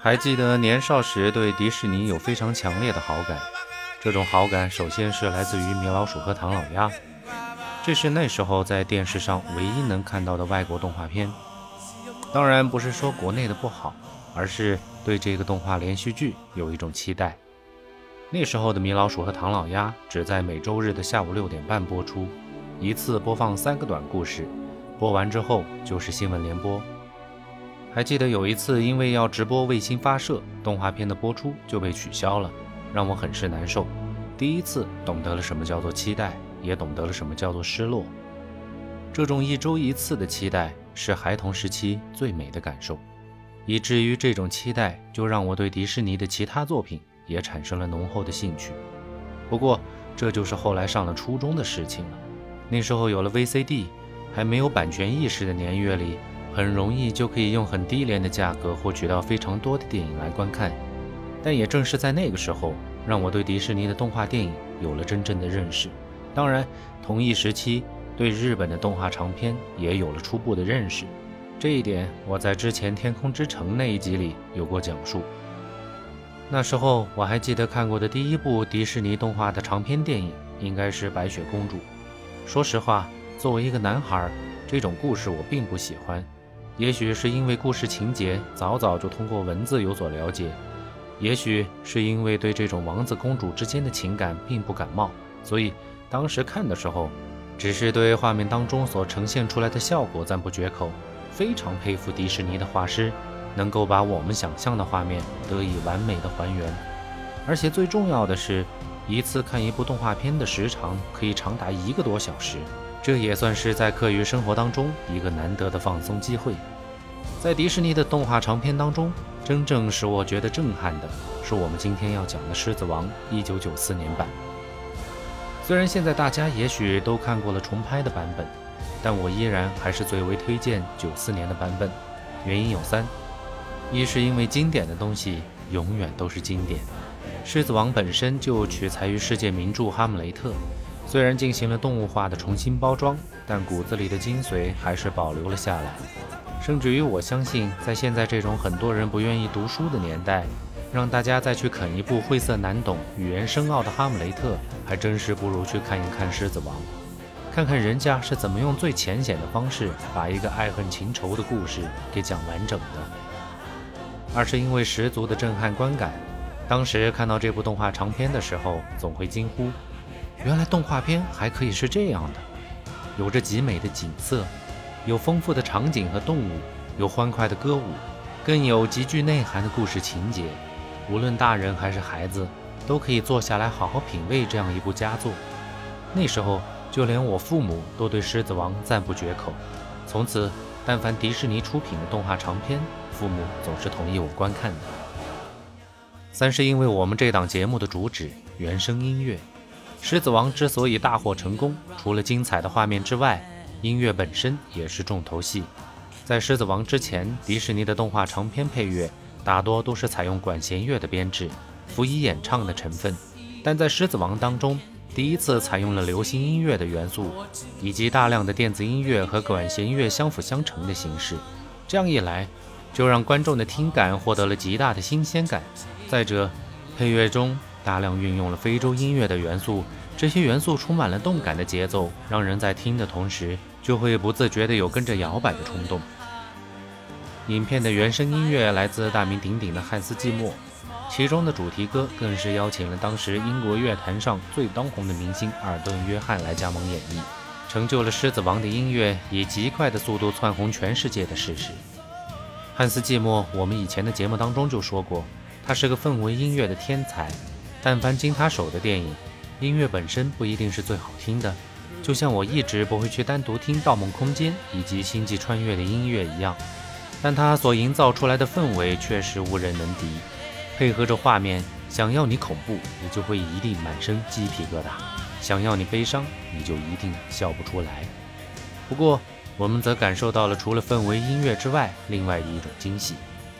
还记得年少时对迪士尼有非常强烈的好感，这种好感首先是来自于米老鼠和唐老鸭，这是那时候在电视上唯一能看到的外国动画片。当然不是说国内的不好，而是对这个动画连续剧有一种期待。那时候的米老鼠和唐老鸭只在每周日的下午六点半播出，一次播放三个短故事，播完之后就是新闻联播。还记得有一次，因为要直播卫星发射，动画片的播出就被取消了，让我很是难受。第一次懂得了什么叫做期待，也懂得了什么叫做失落。这种一周一次的期待。是孩童时期最美的感受，以至于这种期待就让我对迪士尼的其他作品也产生了浓厚的兴趣。不过，这就是后来上了初中的事情了。那时候有了 VCD，还没有版权意识的年月里，很容易就可以用很低廉的价格获取到非常多的电影来观看。但也正是在那个时候，让我对迪士尼的动画电影有了真正的认识。当然，同一时期。对日本的动画长片也有了初步的认识，这一点我在之前《天空之城》那一集里有过讲述。那时候我还记得看过的第一部迪士尼动画的长篇电影应该是《白雪公主》。说实话，作为一个男孩，这种故事我并不喜欢。也许是因为故事情节早早就通过文字有所了解，也许是因为对这种王子公主之间的情感并不感冒，所以当时看的时候。只是对画面当中所呈现出来的效果赞不绝口，非常佩服迪士尼的画师，能够把我们想象的画面得以完美的还原。而且最重要的是，一次看一部动画片的时长可以长达一个多小时，这也算是在课余生活当中一个难得的放松机会。在迪士尼的动画长片当中，真正使我觉得震撼的是我们今天要讲的《狮子王》1994年版。虽然现在大家也许都看过了重拍的版本，但我依然还是最为推荐九四年的版本。原因有三：一是因为经典的东西永远都是经典，《狮子王》本身就取材于世界名著《哈姆雷特》，虽然进行了动物化的重新包装，但骨子里的精髓还是保留了下来。甚至于我相信，在现在这种很多人不愿意读书的年代，让大家再去啃一部晦涩难懂、语言深奥的《哈姆雷特》，还真是不如去看一看《狮子王》，看看人家是怎么用最浅显的方式把一个爱恨情仇的故事给讲完整的。而是因为十足的震撼观感，当时看到这部动画长片的时候，总会惊呼：原来动画片还可以是这样的，有着极美的景色，有丰富的场景和动物，有欢快的歌舞，更有极具内涵的故事情节。无论大人还是孩子，都可以坐下来好好品味这样一部佳作。那时候，就连我父母都对《狮子王》赞不绝口。从此，但凡迪士尼出品的动画长片，父母总是同意我观看的。三是因为我们这档节目的主旨——原声音乐，《狮子王》之所以大获成功，除了精彩的画面之外，音乐本身也是重头戏。在《狮子王》之前，迪士尼的动画长片配乐。大多都是采用管弦乐的编制，辅以演唱的成分，但在《狮子王》当中，第一次采用了流行音乐的元素，以及大量的电子音乐和管弦乐相辅相成的形式。这样一来，就让观众的听感获得了极大的新鲜感。再者，配乐中大量运用了非洲音乐的元素，这些元素充满了动感的节奏，让人在听的同时，就会不自觉地有跟着摇摆的冲动。影片的原声音乐来自大名鼎鼎的汉斯季默，其中的主题歌更是邀请了当时英国乐坛上最当红的明星阿尔顿·约翰来加盟演绎，成就了《狮子王》的音乐以极快的速度窜红全世界的事实。汉斯季默，我们以前的节目当中就说过，他是个氛围音乐的天才。但凡经他手的电影，音乐本身不一定是最好听的，就像我一直不会去单独听《盗梦空间》以及《星际穿越》的音乐一样。但他所营造出来的氛围确实无人能敌，配合着画面，想要你恐怖，你就会一定满身鸡皮疙瘩；想要你悲伤，你就一定笑不出来。不过，我们则感受到了除了氛围音乐之外，另外一种惊喜，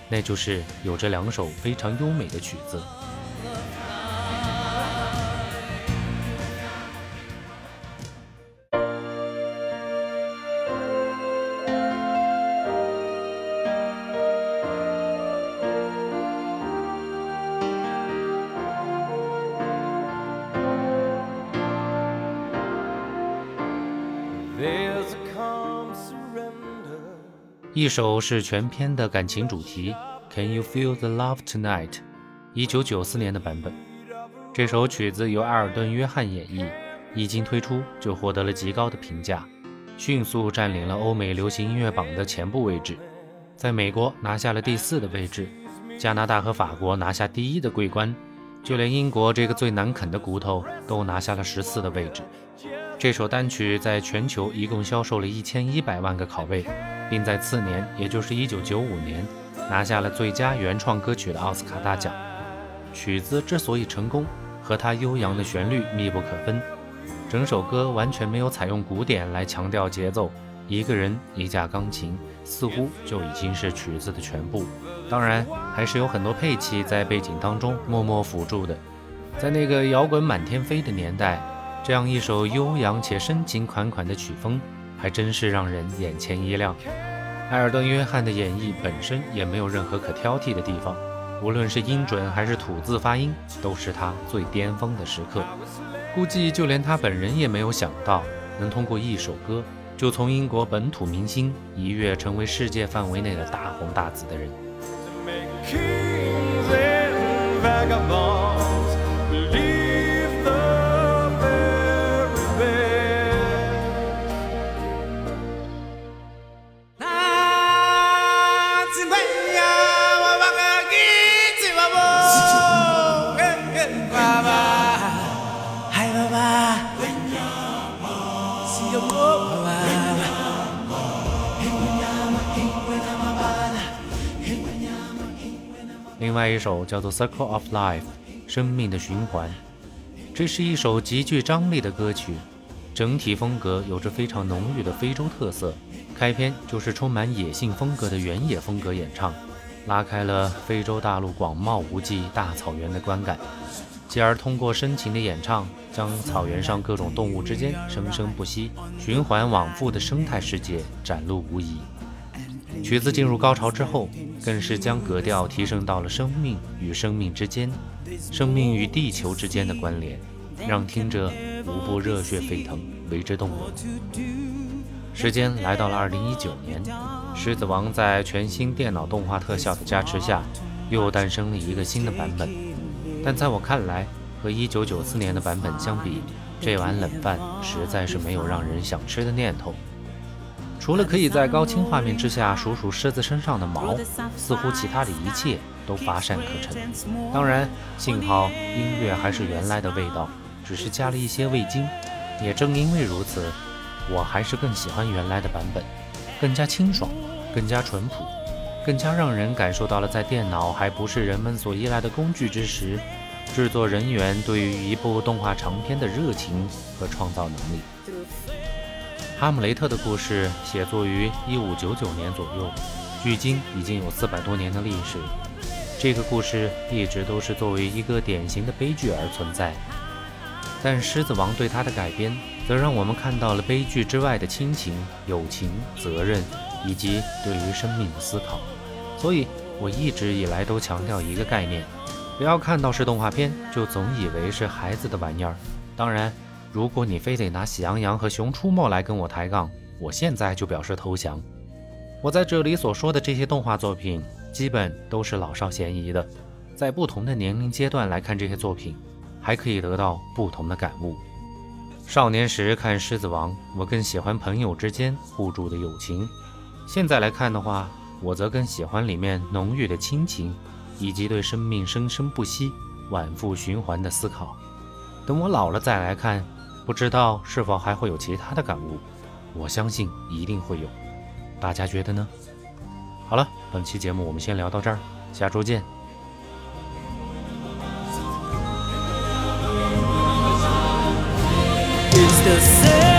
那就是有这两首非常优美的曲子。一首是全篇的感情主题，Can you feel the love tonight？一九九四年的版本。这首曲子由艾尔顿·约翰演绎，一经推出就获得了极高的评价，迅速占领了欧美流行音乐榜的前部位置，在美国拿下了第四的位置，加拿大和法国拿下第一的桂冠，就连英国这个最难啃的骨头都拿下了十四的位置。这首单曲在全球一共销售了一千一百万个拷贝，并在次年，也就是一九九五年，拿下了最佳原创歌曲的奥斯卡大奖。曲子之所以成功，和它悠扬的旋律密不可分，整首歌完全没有采用鼓点来强调节奏，一个人一架钢琴似乎就已经是曲子的全部。当然，还是有很多配器在背景当中默默辅助的。在那个摇滚满天飞的年代，这样一首悠扬且深情款款的曲风，还真是让人眼前一亮。埃尔顿·约翰的演绎本身也没有任何可挑剔的地方。无论是音准还是吐字发音，都是他最巅峰的时刻。估计就连他本人也没有想到，能通过一首歌，就从英国本土明星一跃成为世界范围内的大红大紫的人。To make kings and vagabonds. 另外一首叫做《Circle of Life》，生命的循环。这是一首极具张力的歌曲，整体风格有着非常浓郁的非洲特色。开篇就是充满野性风格的原野风格演唱，拉开了非洲大陆广袤无际大草原的观感，继而通过深情的演唱，将草原上各种动物之间生生不息、循环往复的生态世界展露无遗。曲子进入高潮之后，更是将格调提升到了生命与生命之间、生命与地球之间的关联，让听者无不热血沸腾，为之动容。时间来到了二零一九年，《狮子王》在全新电脑动画特效的加持下，又诞生了一个新的版本。但在我看来，和一九九四年的版本相比，这碗冷饭实在是没有让人想吃的念头。除了可以在高清画面之下数数狮子身上的毛，似乎其他的一切都乏善可陈。当然，幸好音乐还是原来的味道，只是加了一些味精。也正因为如此，我还是更喜欢原来的版本，更加清爽，更加淳朴，更加让人感受到了在电脑还不是人们所依赖的工具之时，制作人员对于一部动画长片的热情和创造能力。哈姆雷特的故事写作于一五九九年左右，距今已经有四百多年的历史。这个故事一直都是作为一个典型的悲剧而存在，但《狮子王》对它的改编，则让我们看到了悲剧之外的亲情、友情、责任，以及对于生命的思考。所以，我一直以来都强调一个概念：不要看到是动画片，就总以为是孩子的玩意儿。当然。如果你非得拿《喜羊羊》和《熊出没》来跟我抬杠，我现在就表示投降。我在这里所说的这些动画作品，基本都是老少咸宜的，在不同的年龄阶段来看这些作品，还可以得到不同的感悟。少年时看《狮子王》，我更喜欢朋友之间互助的友情；现在来看的话，我则更喜欢里面浓郁的亲情，以及对生命生生不息、反复循环的思考。等我老了再来看。不知道是否还会有其他的感悟，我相信一定会有。大家觉得呢？好了，本期节目我们先聊到这儿，下周见。It's the same.